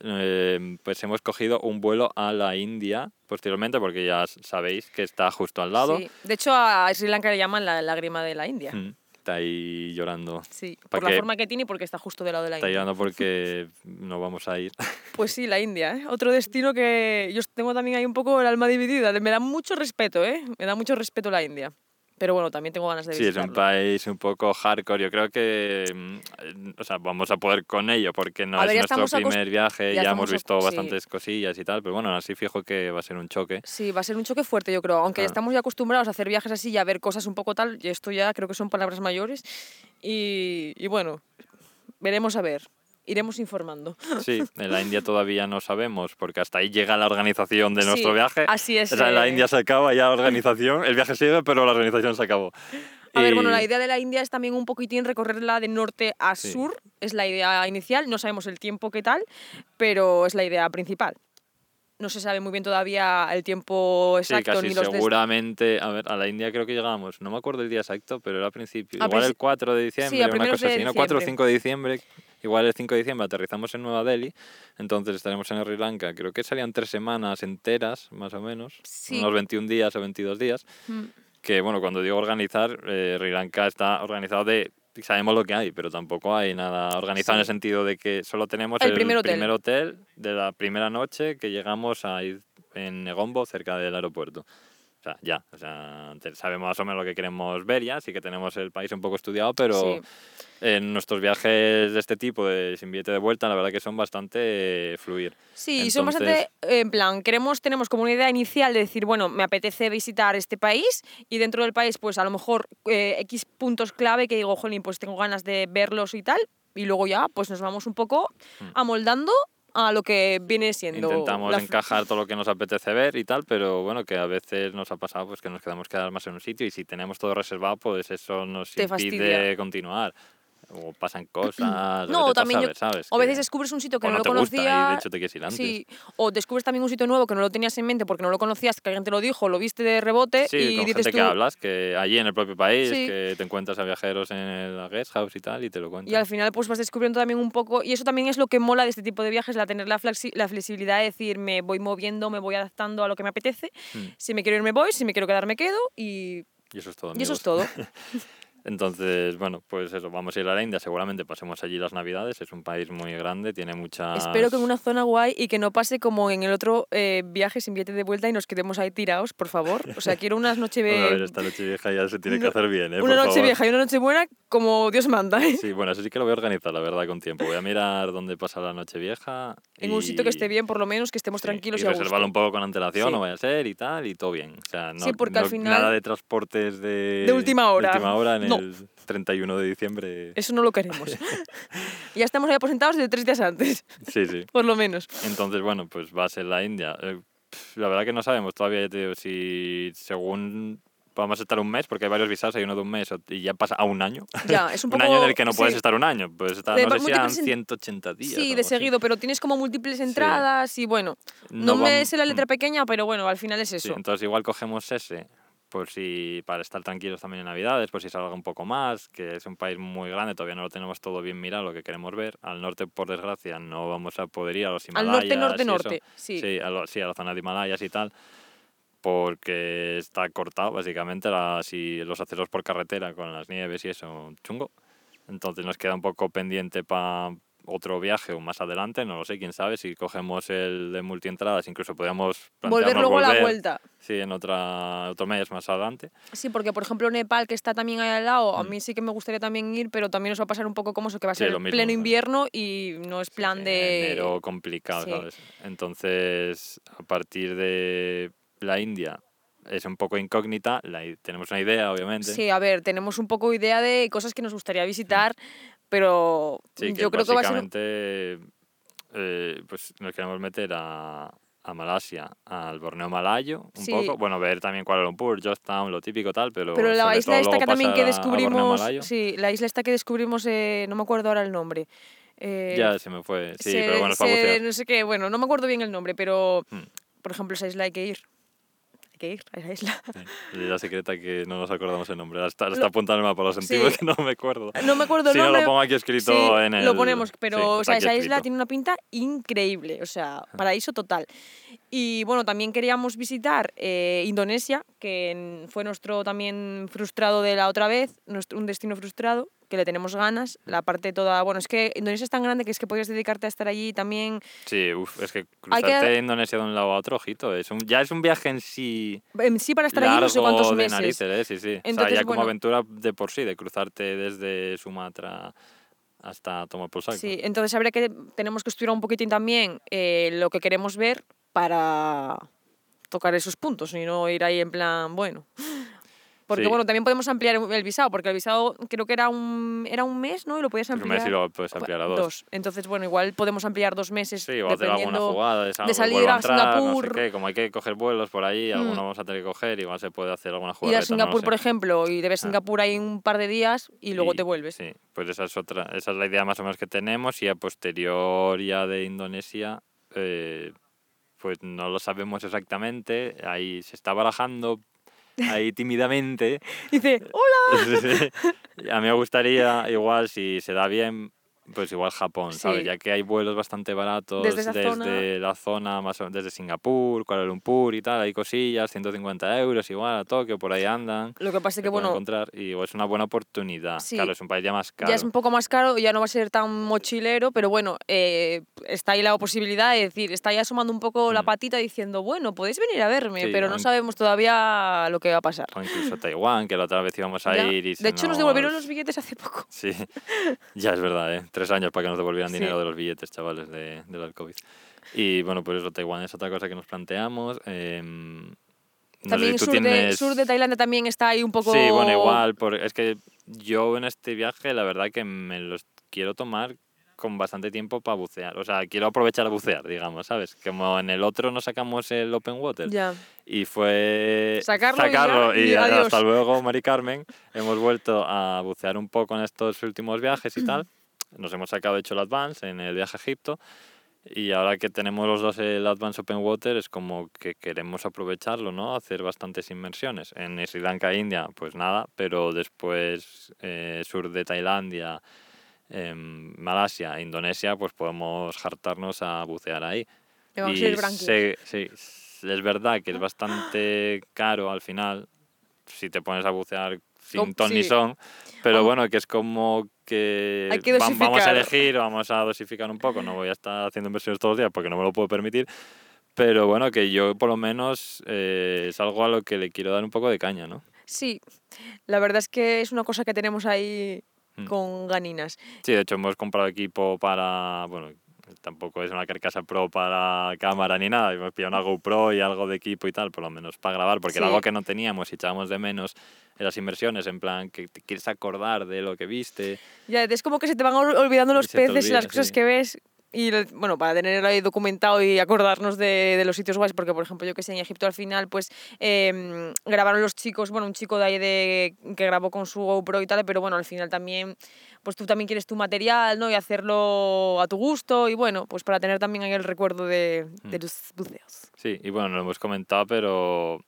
eh, pues hemos cogido un vuelo a la India posteriormente, porque ya sabéis que está justo al lado. Sí. De hecho, a Sri Lanka le llaman la lágrima de la India. Mm, Está ahí llorando. Sí, por la forma que tiene y porque está justo del lado de la Está India. llorando porque no vamos a ir. Pues sí, la India, ¿eh? Otro destino que yo tengo también ahí un poco el alma dividida. Me da mucho respeto, ¿eh? Me da mucho respeto la India. Pero bueno, también tengo ganas de Sí, es visitarlo. un país un poco hardcore. Yo creo que mm, o sea, vamos a poder con ello porque no es ver, ya nuestro primer viaje, ya ya, hemos visto sí. bastantes cosillas y tal, pero bueno, así fijo que va a ser un choque. Sí, va a ser un choque fuerte, yo creo. Aunque Ah. estamos ya acostumbrados a hacer viajes así y a ver cosas un poco tal, y esto ya creo que son palabras mayores. Y, y bueno, veremos a ver. Iremos informando. Sí, en la India todavía no sabemos porque hasta ahí llega la organización de nuestro Sí, viaje. así es, O sea, en la eh. India se acaba ya la organización, el viaje sigue, pero la organización se acabó. A ver, bueno, la idea de la India es también un poquitín recorrerla de norte a Sí. sur. Es la idea inicial. No sabemos el tiempo qué tal, pero es la idea principal. No se sabe muy bien todavía el tiempo Sí, exacto casi ni los seguramente. A ver, a la India creo que llegamos, no me acuerdo el día exacto, pero era a principio. A igual el princi- 4 de diciembre, a una cosa de así, ¿no? 4 o diciembre. 5 de diciembre. Igual el 5 de diciembre aterrizamos en Nueva Delhi, entonces estaremos en Sri Lanka. Creo que salían tres semanas enteras, más o menos, Sí. unos 21 días o 22 días. Mm. Que bueno, cuando digo organizar, eh, Sri Lanka está organizado de. Sabemos lo que hay, pero tampoco hay nada organizado en el sentido de que solo tenemos El el, primer hotel. primer hotel de la primera noche que llegamos a ir en Negombo, cerca del aeropuerto. Sea, ya, o sea, sabemos más o menos lo que queremos ver ya, sí que tenemos el país un poco estudiado, pero Sí. en nuestros viajes de este tipo, de sin billete de vuelta, la verdad que son bastante eh, fluir. Sí, y son Entonces- bastante, en plan, queremos, tenemos como una idea inicial de decir, bueno, me apetece visitar este país y dentro del país, pues a lo mejor eh, X puntos clave que digo, jolín, pues tengo ganas de verlos y tal, y luego ya, pues nos vamos un poco amoldando a lo que viene siendo. Intentamos la- encajar todo lo que nos apetece ver y tal, pero bueno, que a veces nos ha pasado pues que nos quedamos quedar más en un sitio y si tenemos todo reservado, pues eso nos Te impide fastidia. continuar. O pasan cosas, No, o también yo- ¿sabes? O a veces descubres un sitio que o no, no lo te gusta y conocías. de hecho te quieres ir antes. Sí, o descubres también un sitio nuevo que no lo tenías en mente porque no lo conocías, que alguien te lo dijo, lo viste de rebote Sí, y con dices gente tú. que hablas, que allí en el propio país, Sí. que te encuentras a viajeros en el guest house y tal, y te lo cuentan. Y al final pues vas descubriendo también un poco, y eso también es lo que mola de este tipo de viajes, la tener la, flexi- la flexibilidad de decir, me voy moviendo, me voy adaptando a lo que me apetece, Mm. si me quiero ir me voy, si me quiero quedar me quedo, y, Y eso es todo. y eso es todo. Entonces, bueno, pues eso, vamos a ir a la India, seguramente pasemos allí las Navidades, es un país muy grande, tiene muchas... Espero que en una zona guay y que no pase como en el otro eh, viaje sin billete de vuelta y nos quedemos ahí tirados, por favor. O sea, quiero unas noche Bueno, a ver, esta noche vieja ya se tiene que hacer bien, ¿eh? una Por noche favor. vieja y una noche buena como Dios manda, ¿eh? Sí, bueno, eso sí que lo voy a organizar, la verdad, con tiempo. Voy a mirar dónde pasa la noche vieja. En un sitio que esté bien, por lo menos, que estemos sí, tranquilos y y, a reservarlo un poco con antelación, Sí. no vaya a ser y tal, y todo bien. O sea, no, Sí, porque al final- Nada de transportes de, De última hora. última hora en No. El 31 de diciembre. Eso no lo queremos. ya estamos ahí aposentados de tres días antes, Sí, sí. por lo menos. Entonces, bueno, pues va a ser la India. Eh, La verdad que no sabemos todavía, ya te digo, si según vamos a estar un mes, porque hay varios visados, hay uno de un mes y ya pasa a un año. Ya, es un poco... año en el que no puedes sí. estar un año, puedes estar, De no sé si eran múltiples en- 180 días. Sí, de así. seguido, pero tienes como múltiples entradas y bueno, no, No me sé la letra mm. pequeña, pero bueno, al final es Sí, eso. entonces igual cogemos ese, por si para estar tranquilos también en Navidades, por si salga un poco más, que es un país muy grande, todavía no lo tenemos todo bien mirado, lo que queremos ver. Al norte, por desgracia, no vamos a poder ir a los Al Himalayas. norte, norte, eso. norte, sí. Sí, a, lo- sí, a la zona de Himalayas y tal, porque está cortado, básicamente, las, y los accesos por carretera con las nieves y eso, chungo. Entonces nos queda un poco pendiente para otro viaje o más adelante, no lo sé, quién sabe, si cogemos el de multientradas, incluso podríamos Volver luego a la volver, vuelta. Sí, en otra, otro mes más adelante. Sí, porque por ejemplo Nepal, que está también ahí al lado, a Mm. mí sí que me gustaría también ir, pero también nos va a pasar un poco como eso, que va a Sí, ser mismo, pleno ¿no? invierno y no es plan Sí, de... Enero complicado, sí. ¿sabes? Entonces, a partir de la India es un poco incógnita, la tenemos una idea, obviamente. Sí, a ver, tenemos un poco idea de cosas que nos gustaría visitar, pero. Sí, que yo creo que va a ser... básicamente eh, pues nos queremos meter a, a Malasia, al Borneo Malayo, un Sí. poco. Bueno, ver también Kuala Lumpur, Georgetown, lo típico tal, pero. Pero la isla esta que también que descubrimos, sí, la isla esta que descubrimos, eh, no me acuerdo ahora el nombre. eh, Ya se me fue. Sí, se- pero bueno, se- no sé qué, bueno, no me acuerdo bien el nombre, pero Mm. por ejemplo esa isla hay que ir. Que ir a esa isla. Sí, la secreta que no nos acordamos el nombre. Está, en el mapa, lo sentimos Sí. que no me acuerdo. No me acuerdo el Si no, nombre. lo pongo aquí escrito Sí, en el... Lo ponemos, pero o sea, esa isla tiene una pinta increíble, o sea, paraíso total. Y bueno, también queríamos visitar eh, Indonesia, que fue nuestro también frustrado de la otra vez, nuestro, un destino frustrado, que le tenemos ganas. La parte toda, bueno, es que Indonesia es tan grande que es que podrías dedicarte a estar allí también. Sí, uf, es que Hay que- cruzarte Indonesia de un lado a otro, ojito, es un, ya es un viaje en sí En sí, para estar allí no sé cuántos de meses. narices, ¿eh? sí, sí. o sea, Entonces, ya como aventura de por sí, de cruzarte desde Sumatra hasta tomar por saco. Sí, entonces habría que tenemos que estudiar un poquitín también eh, lo que queremos ver para tocar esos puntos y no ir ahí en plan, bueno. Porque Sí. bueno, también podemos ampliar el visado, porque el visado creo que era un era un mes, ¿no? Y lo podías Un ampliar. mes y lo puedes ampliar a dos. Entonces, bueno, igual podemos ampliar dos meses Sí, o hacer alguna dependiendo jugada de, de salir vuelvo a entrar, no sé Singapur. qué, como hay que coger vuelos por ahí, Mm. alguno vamos a tener que coger, igual se puede hacer alguna ir jugada. a Singapur, por ejemplo, y debes Ah. Singapur ahí un par de días y luego te vuelves. Sí, pues esa es otra, esa es la idea más o menos que tenemos y a posterior ya de Indonesia, eh, pues no lo sabemos exactamente, ahí se está barajando ahí tímidamente. Dice, ¡hola! A mí me gustaría, igual, si se da bien, pues igual Japón, ¿sabes? Ya que hay vuelos bastante baratos Desde esa desde zona. la zona, más o desde Singapur, Kuala Lumpur y tal, hay cosillas, 150 euros igual a Tokio, por ahí andan. Lo que pasa es que, bueno, encontrar y igual es una buena oportunidad. Sí. Claro, es un país ya más caro. Ya es un poco más caro, ya no va a ser tan mochilero, pero bueno, eh, está ahí la posibilidad de decir, está ahí asomando un poco la Mm. patita diciendo, bueno, podéis venir a verme, Sí, pero no sabemos todavía lo que va a pasar. O incluso Taiwán, que la otra vez íbamos a Ya. ir y De hecho, nos devolvieron nos- los billetes hace poco. Sí, ya es verdad, ¿eh? Tres años para que nos devolvieran Sí. dinero de los billetes, chavales, de, de del COVID. Y bueno, pues eso, Taiwán es otra cosa que nos planteamos. em, no También si sur, de, tienes- sur de Tailandia también está ahí un poco... Sí, bueno, igual, es que yo en este viaje la verdad que me los quiero tomar con bastante tiempo para bucear. O sea, quiero aprovechar a bucear, digamos, ¿sabes? Como en el otro no sacamos el Open Water Ya. y fue Sacarlo y ya, y, y hasta luego, Mari Carmen. Hemos vuelto a bucear un poco en estos últimos viajes y tal. Nos hemos sacado, de hecho, el Advance en el viaje a Egipto. Y ahora que tenemos los dos el Advance Open Water, es como que queremos aprovecharlo, ¿no? Hacer bastantes inmersiones. En Sri Lanka, India, pues nada, pero después eh, sur de Tailandia, em, Malasia, Indonesia, pues podemos hartarnos a bucear ahí. Le vamos a Y ir branquios. sé- sí, es verdad que es bastante caro al final si te pones a bucear sin ton ni son, pero bueno, que es como que, Hay que va- vamos a elegir, vamos a dosificar un poco, no voy a estar haciendo inversiones todos los días porque no me lo puedo permitir, pero bueno, que yo por lo menos eh, es algo a lo que le quiero dar un poco de caña, ¿no? Sí, la verdad es que es una cosa que tenemos ahí Mm. con ganinas. Sí, de hecho hemos comprado equipo para, bueno, tampoco es una carcasa pro para cámara ni nada, hemos pillado una GoPro y algo de equipo y tal, por lo menos para grabar, porque era Sí. algo que no teníamos y echábamos de menos en las inversiones, en plan que te quieres acordar de lo que viste. Ya, es como que se te van ol- olvidando los peces y las olvida, cosas sí. que ves. Y bueno, para tenerlo ahí documentado y acordarnos de, de los sitios guays, porque por ejemplo, yo que sé, en Egipto al final, pues em, grabaron los chicos, bueno, un chico de ahí de, que grabó con su GoPro y tal, pero bueno, al final también, pues tú también quieres tu material, ¿no? Y hacerlo a tu gusto y bueno, pues para tener también ahí el recuerdo de, de Mm. tus buceos. Sí, y bueno, lo hemos comentado, pero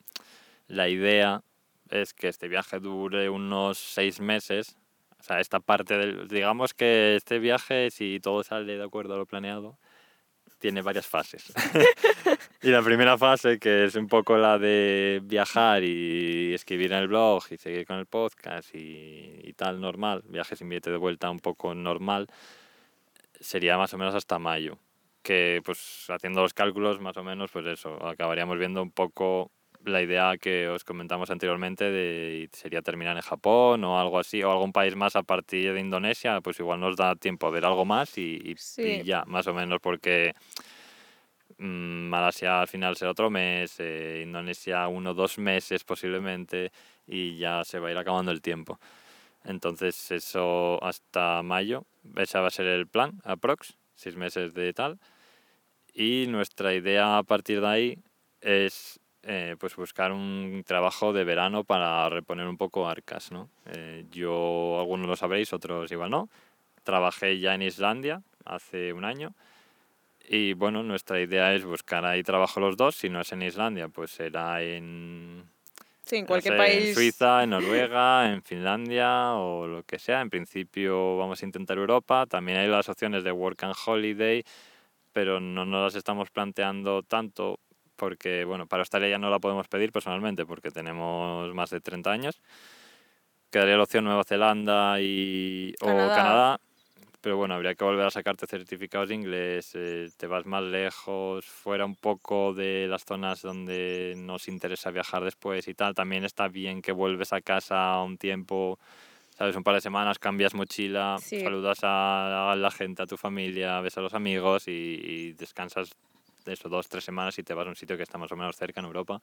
la idea es que este viaje dure unos seis meses. O sea, esta parte del. Digamos que este viaje, si todo sale de acuerdo a lo planeado, tiene varias fases. y la primera fase, que es un poco la de viajar y escribir en el blog y seguir con el podcast y, y tal, normal, viaje sin billete de vuelta un poco normal, sería más o menos hasta mayo que pues haciendo los cálculos más o menos pues eso acabaríamos viendo un poco la idea que os comentamos anteriormente de sería terminar en Japón o algo así o algún país más a partir de Indonesia pues igual nos da tiempo a ver algo más y, y- y Sí. ya más o menos porque mm, Malasia al final será otro mes eh, Indonesia uno o dos meses posiblemente y ya se va a ir acabando el tiempo entonces eso hasta mayo ese va a ser el plan aprox seis meses de tal y nuestra idea a partir de ahí es eh, pues buscar un trabajo de verano para reponer un poco arcas, ¿no? Eh, yo, algunos lo sabréis, otros igual no. Trabajé ya en Islandia hace un año Y bueno, nuestra idea es buscar ahí trabajo los dos. Si no es en Islandia, pues será en, Sí, en no cualquier sé, país. En Suiza, en Noruega, en Finlandia o lo que sea. En principio vamos a intentar Europa. También hay las opciones de Work and Holiday, pero no nos las estamos planteando tanto porque, bueno, para Australia ya no la podemos pedir personalmente porque tenemos más de 30 años. Quedaría la opción Nueva Zelanda y, o Canadá. Pero bueno, habría que volver a sacarte certificados de inglés, eh, te vas más lejos, fuera un poco de las zonas donde nos interesa viajar después y tal. También está bien que vuelves a casa un tiempo, sabes, un par de semanas, cambias mochila, Sí. saludas a, a la gente, a tu familia, ves a los amigos y, y descansas de eso dos, tres semanas y te vas a un sitio que está más o menos cerca en Europa.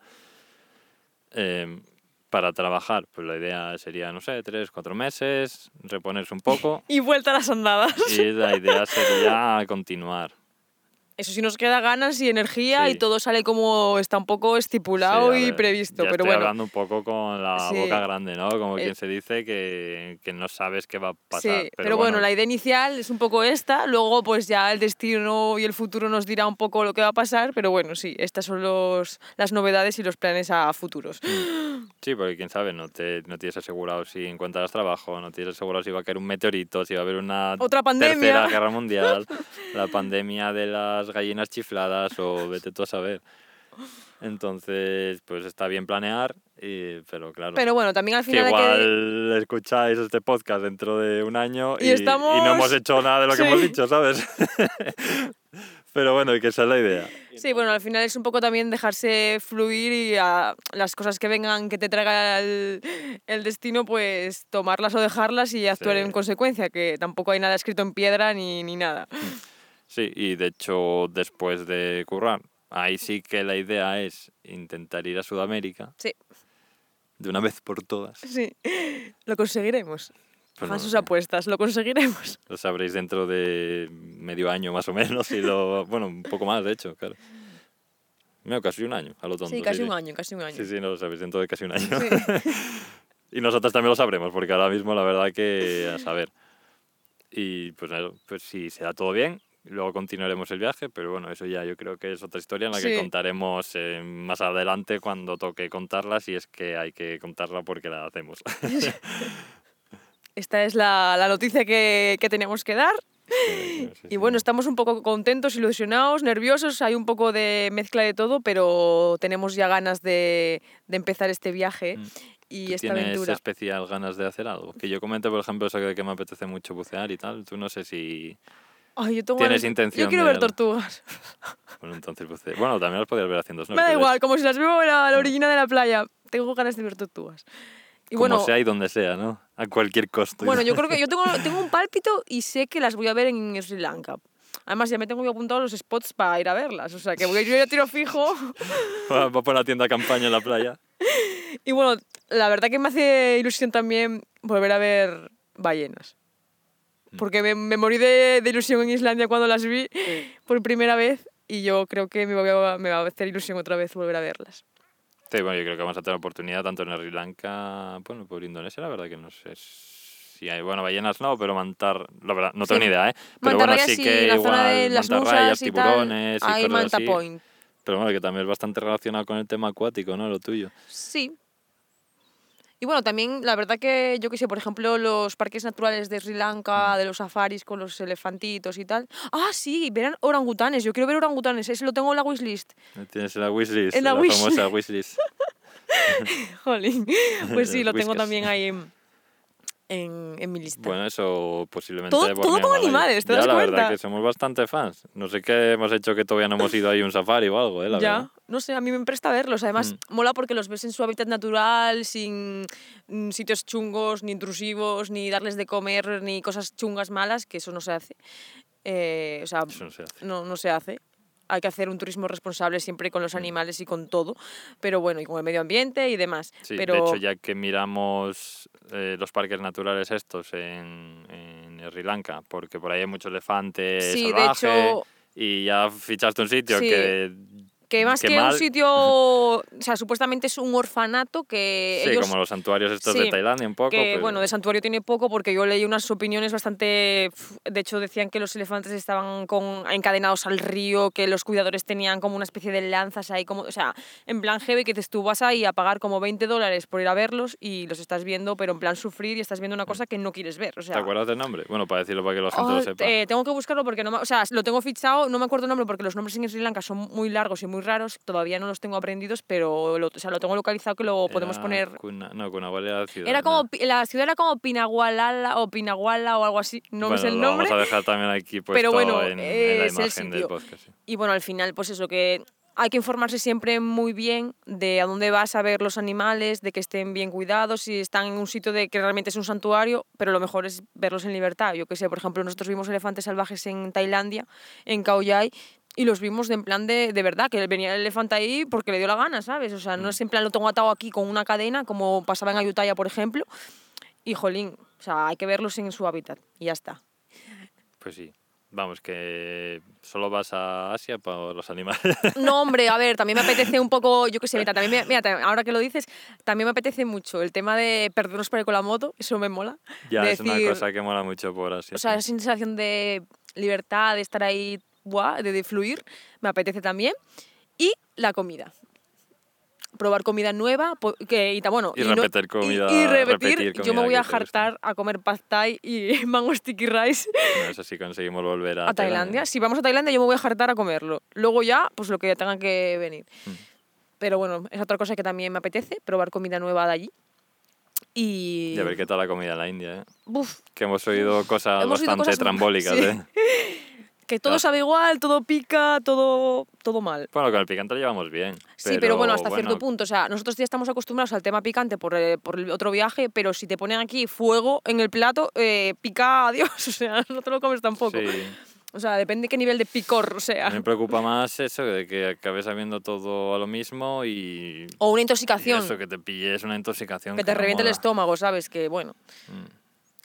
Em, para trabajar, pues la idea sería, no sé, tres, cuatro meses, reponerse un poco Y vuelta a las andadas. y la idea sería continuar. Eso sí nos queda ganas y energía y Sí. todo sale como está un poco estipulado Sí, a y ver, previsto. ya pero estoy bueno, hablando un poco con la Sí. boca grande, ¿no? Como Eh, quien se dice que, que no sabes qué va a sí, pasar. pero, bueno, la idea inicial es un poco esta, luego pues ya el destino y el futuro nos dirá un poco lo que va a pasar, pero bueno, sí, estas son los, las novedades y los planes a futuros. Sí, porque quién sabe, no, te, no tienes asegurado si encuentras trabajo, no tienes asegurado si va a caer un meteorito, si va a haber una Otra pandemia. tercera guerra mundial, la pandemia de las gallinas chifladas o vete tú a saber. Entonces, pues está bien planear, y- pero claro. Pero bueno, también al que final que... igual escucháis este podcast dentro de un año Y y, estamos- y no hemos hecho nada de lo que Sí. hemos dicho, ¿sabes? Pero bueno, y que esa es la idea. Sí, bueno, al final es un poco también dejarse fluir y a las cosas que vengan, que te traiga el, el destino, pues tomarlas o dejarlas y actuar Sí. en consecuencia, que tampoco hay nada escrito en piedra ni, ni nada. Sí, y de hecho, después de currar, ahí sí que la idea es intentar ir a Sudamérica Sí, de una vez por todas. sí, lo conseguiremos. Pues no sus apuestas, lo conseguiremos. Lo sabréis dentro de medio año más o menos, y lo, bueno, un poco más, de hecho, claro. Mira, casi un año, a lo tonto. Sí, casi un año, casi un año. Sí, sí, no lo sabéis dentro de casi un año. Sí. Y nosotros también lo sabremos, porque ahora mismo la verdad que a saber. Y pues, pues si se da todo bien, luego continuaremos el viaje, pero bueno, eso ya yo creo que es otra historia en la que Sí. contaremos eh, más adelante cuando toque contarla, si es que hay que contarla porque la hacemos. Esta es la, la noticia que, que teníamos que dar. Sí, sí, Y bueno, estamos un poco contentos, ilusionados, nerviosos, hay un poco de mezcla de todo, pero tenemos ya ganas de, de empezar este viaje Mm. y ¿Tú esta tienes aventura. especial ganas de hacer algo? Que yo comenté, por ejemplo, eso de que me apetece mucho bucear y tal. Tú no sé si... Ay, yo tengo tienes ganas- intención Yo quiero de ver tortugas. Bueno, entonces buce- Bueno, también las podrías ver haciendo Me da snorkel, igual, como si las veo a la, a la orillina de la playa. Tengo ganas de ver tortugas. Y Como bueno, sea y donde sea, ¿no? A cualquier costo. bueno, yo creo que yo tengo, tengo un pálpito y sé que las voy a ver en Sri Lanka. Además, ya me tengo yo apuntado los spots para ir a verlas. O sea, que voy, yo ya tiro fijo. Va va por la tienda campaña en la playa. Y bueno, la verdad que me hace ilusión también volver a ver ballenas. Porque me, me morí de, de ilusión en Islandia cuando las vi por primera vez y yo creo que me va, a, me va a hacer ilusión otra vez volver a verlas. Sí, bueno, yo creo que vamos a tener oportunidad tanto en Sri Lanka, bueno, por Indonesia, la verdad que no sé si hay, bueno, ballenas no, pero mantar, la verdad, no tengo Sí. ni idea, ¿eh? Pero bueno, Mantarrayas sí sí, que la zona de las mantarrayas, y tal, tiburones y hay cosas Manta así. Point. Pero bueno, que también es bastante relacionado con el tema acuático, ¿no? Lo tuyo. Sí. Y bueno, también la verdad que yo que sé, por ejemplo, los parques naturales de Sri Mm. Lanka, de los safaris con los elefantitos y tal. Ah, sí, verán orangutanes. Yo quiero ver orangutanes, ese lo tengo en la wishlist. Tienes en la wishlist, En la la, wish- famosa wishlist. Jolín. Pues sí, lo tengo también ahí en, en, en mi lista. Bueno, eso posiblemente. Todo- de todo con animales, ¿te ya, das la cuenta? verdad que somos bastante fans. No sé qué hemos hecho que todavía no hemos ido ahí a un safari o algo, ¿eh? La ya, verdad. No sé, a mí me presta verlos. Además, Mm. mola porque los ves en su hábitat natural, sin mm, sitios chungos, ni intrusivos, ni darles de comer, ni cosas chungas malas, que eso no se hace. Eh, o sea, Eso no se hace. no, no se hace. Hay que hacer un turismo responsable siempre con los Mm. animales y con todo, pero bueno, y con el medio ambiente y demás. Sí, pero de hecho, ya que miramos eh, los parques naturales estos en, en Sri Lanka, porque por ahí hay mucho elefante Sí, de salvaje, hecho- y ya fichaste un sitio Sí. que Que más Qué que un mal. sitio, o sea, supuestamente es un orfanato que Sí, ellos como los santuarios estos sí, de Tailandia un poco. que pero- bueno, de santuario tiene poco porque yo leí unas opiniones bastante... De hecho, decían que los elefantes estaban con, encadenados al río, que los cuidadores tenían como una especie de lanzas ahí, como, o sea, en plan heavy, que tú vas ahí a pagar como 20 dólares por ir a verlos y los estás viendo, pero en plan sufrir y estás viendo una cosa que no quieres ver. O sea, ¿Te acuerdas del nombre? Bueno, para decirlo para que la gente Oh, lo sepa. eh, tengo que buscarlo porque no me, o sea, lo tengo fichado, no me acuerdo el nombre porque los nombres en Sri Lanka son muy largos y muy raros, todavía no los tengo aprendidos, pero lo, o sea, lo tengo localizado que lo podemos Era poner Cuna- no, Cunaguala era la ciudad. era ¿no? como, pi- la ciudad era como Pinagualala o Pinaguala o algo así, no me sé Bueno, el lo nombre. vamos a dejar también aquí puesto pero bueno, en, en la imagen del podcast. sí. Y bueno, al final, pues eso, que hay que informarse siempre muy bien de a dónde vas a ver los animales, de que estén bien cuidados, si están en un sitio de que realmente es un santuario, pero lo mejor es verlos en libertad. Yo que sé, por ejemplo, nosotros vimos elefantes salvajes en Tailandia, en Khao Yai, y los vimos de en plan de, de verdad, que venía el elefante ahí porque le dio la gana, ¿sabes? O sea, no es en plan lo tengo atado aquí con una cadena, como pasaba en Ayutthaya, por ejemplo, y jolín, o sea, hay que verlos en su hábitat, y ya está. Pues sí. Vamos, que solo vas a Asia para los animales. No, hombre, a ver, también me apetece un poco, yo qué sé, mira, también me- mira, ahora que lo dices, también me apetece mucho el tema de perdernos por ahí con la moto, eso me mola. ya De es una decir, cosa que mola mucho por Asia. O sea, sí. esa sensación de libertad, de estar ahí, guau, de, de fluir, me apetece también. Y la comida. Probar comida nueva, que, y, bueno, Y no- repetir comida- y, y repetir, repetir yo me comida voy a jartar a comer pad thai y mango sticky rice No sé si conseguimos volver a, a Tailandia. Si vamos a Tailandia, yo me voy a jartar a comerlo. Luego ya, pues lo que tenga que venir. Mm. Pero bueno, es otra cosa que también me apetece, probar comida nueva de allí. Y... Y a ver qué tal la comida en la India, ¿eh? Buf, Que hemos oído cosas Hemos oído bastante cosas- trambólicas, sí. ¿eh? Que todo Ah. sabe igual, todo pica, todo, todo mal. Bueno, con el picante lo llevamos bien. Sí, pero, bueno, hasta cierto bueno, punto. O sea, nosotros ya estamos acostumbrados al tema picante por, eh, por el otro viaje, pero si te ponen aquí fuego en el plato, eh, pica adiós. O sea, no te lo comes tampoco. Sí, O sea, depende qué nivel de picor, sea. me preocupa más eso, de que acabes sabiendo todo a lo mismo y... O una intoxicación. eso, que te pilles una intoxicación. que te reviente el estómago, ¿sabes? Que bueno, Mm.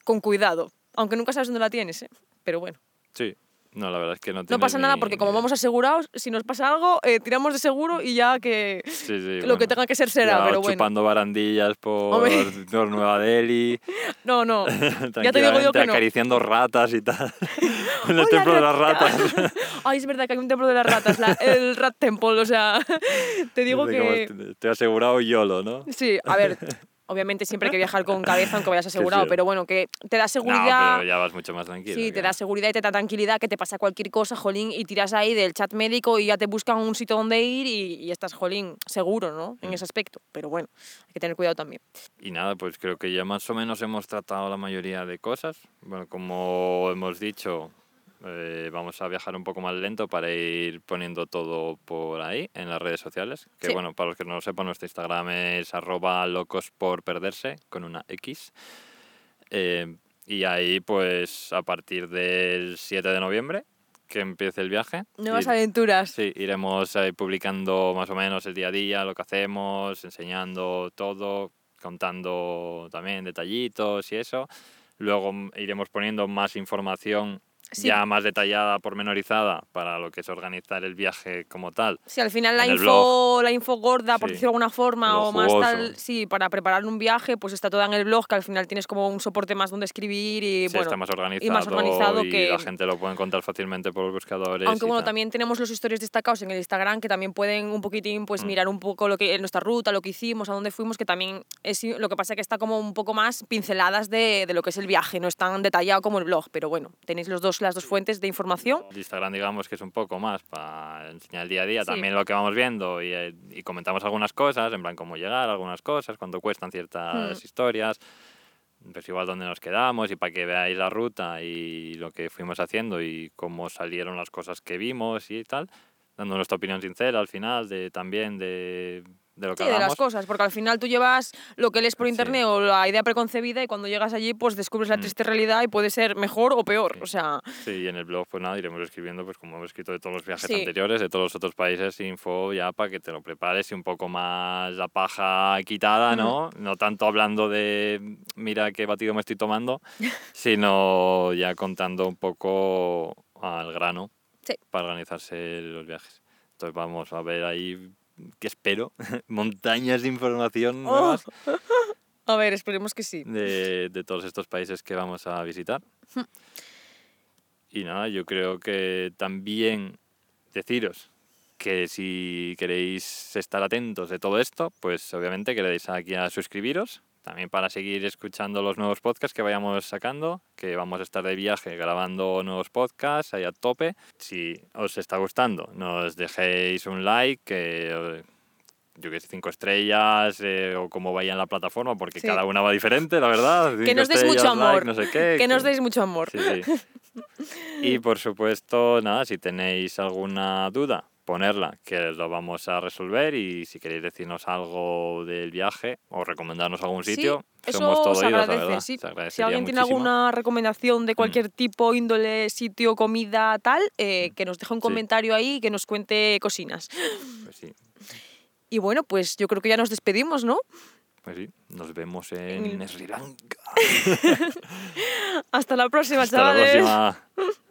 con cuidado. Aunque nunca sabes dónde la tienes, ¿eh? Pero bueno. Sí, no, la verdad es que no No pasa nada ni- porque como vamos asegurados, si nos pasa algo, eh, tiramos de seguro y ya que Sí, sí, lo bueno. que tenga que ser será, Ya pero bueno. chupando barandillas por, por Nueva Delhi, No, no. ya te digo yo que no. acariciando ratas y tal. en el ¡Hola, templo de las ratas. Ay, es verdad que hay un templo de las ratas, la- el Rat Temple, o sea, te digo que... te- Te he asegurado YOLO, ¿no? Sí, a ver, obviamente siempre hay que viajar con cabeza, aunque vayas asegurado, sí. pero bueno, que te da No, seguridad... pero ya vas mucho más tranquilo. Sí, te da seguridad y te da tranquilidad que te pasa cualquier cosa, jolín, y tiras ahí del chat médico y ya te buscan un sitio donde ir y, y estás, jolín, seguro, ¿no? Mm. En ese aspecto. Pero bueno, hay que tener cuidado también. Y nada, pues creo que ya más o menos hemos tratado la mayoría de cosas. Bueno, como hemos dicho, eh, vamos a viajar un poco más lento para ir poniendo todo por ahí en las redes sociales. Que Sí. bueno, para los que no lo sepan, nuestro Instagram es arroba locos por perderse con una X. Eh, y ahí pues a partir del 7 de noviembre que empiece el viaje. Nuevas ir- aventuras. Sí, iremos eh, publicando más o menos el día a día, lo que hacemos, enseñando todo, contando también detallitos y eso. Luego mm, iremos poniendo más información Sí. ya más detallada, pormenorizada, para lo que es organizar el viaje como tal. Sí, al final la info, la info gorda, por Sí. decirlo de alguna forma, o más jugoso. tal, sí, para preparar un viaje, pues está toda en el blog, que al final tienes como un soporte más donde escribir y Sí, bueno. está más organizado, y más organizado y que- la gente lo puede encontrar fácilmente por los buscadores. Aunque bueno, tal. también tenemos los historias destacados en el Instagram que también pueden un poquitín pues Mm. mirar un poco lo que nuestra ruta, lo que hicimos, a dónde fuimos, que también es lo que pasa que está como un poco más pinceladas de, de lo que es el viaje, no es tan detallado como el blog, pero bueno, tenéis los dos, las dos fuentes de información. El Instagram, digamos que es un poco más para enseñar el día a día, Sí. también lo que vamos viendo y, eh, y comentamos algunas cosas, en plan cómo llegar, algunas cosas, cuánto cuestan ciertas Hmm. historias, pues igual dónde nos quedamos y para que veáis la ruta y lo que fuimos haciendo y cómo salieron las cosas que vimos y tal, dando nuestra opinión sincera al final de también de, de lo que Sí, de las hablamos. cosas, porque al final tú llevas lo que lees por Sí. internet o la idea preconcebida y cuando llegas allí pues descubres la Mm. triste realidad y puede ser mejor o peor, Sí. o sea, Sí, y en el blog pues nada, iremos escribiendo pues como hemos escrito de todos los viajes Sí. anteriores, de todos los otros países, info ya para que te lo prepares y un poco más la paja quitada, ¿no? No tanto hablando de mira qué batido me estoy tomando, sino ya contando un poco al grano Sí. para organizarse los viajes. Entonces vamos a ver ahí, que espero, montañas de información Oh. nuevas A ver, esperemos que sí. de, de todos estos países que vamos a visitar. Y nada, yo creo que también deciros que si queréis estar atentos de todo esto, pues obviamente que le deis aquí a suscribiros, también para seguir escuchando los nuevos podcasts que vayamos sacando, que vamos a estar de viaje grabando nuevos podcasts ahí a tope. Si os está gustando, nos dejéis un like, que yo que sé, cinco estrellas eh, o como vaya en la plataforma, porque Sí. cada una va diferente, la verdad. Que nos deis mucho like, amor. no sé qué, Que nos deis mucho amor. Sí, sí. Y por supuesto, nada, si tenéis alguna duda, ponerla, que lo vamos a resolver. Y si queréis decirnos algo del viaje o recomendarnos algún Sí, sitio, eso somos todo se oídos, la agradece, verdad. sí. Se Si alguien tiene muchísimo. Mm. alguna recomendación de cualquier tipo, índole, sitio, comida, tal, eh, que nos deje un Sí. comentario ahí y que nos cuente cosinas. Pues sí, Y bueno, pues yo creo que ya nos despedimos, ¿no? pues sí. Nos vemos en En- Sri Lanka. Hasta la próxima, Hasta la chavales. próxima.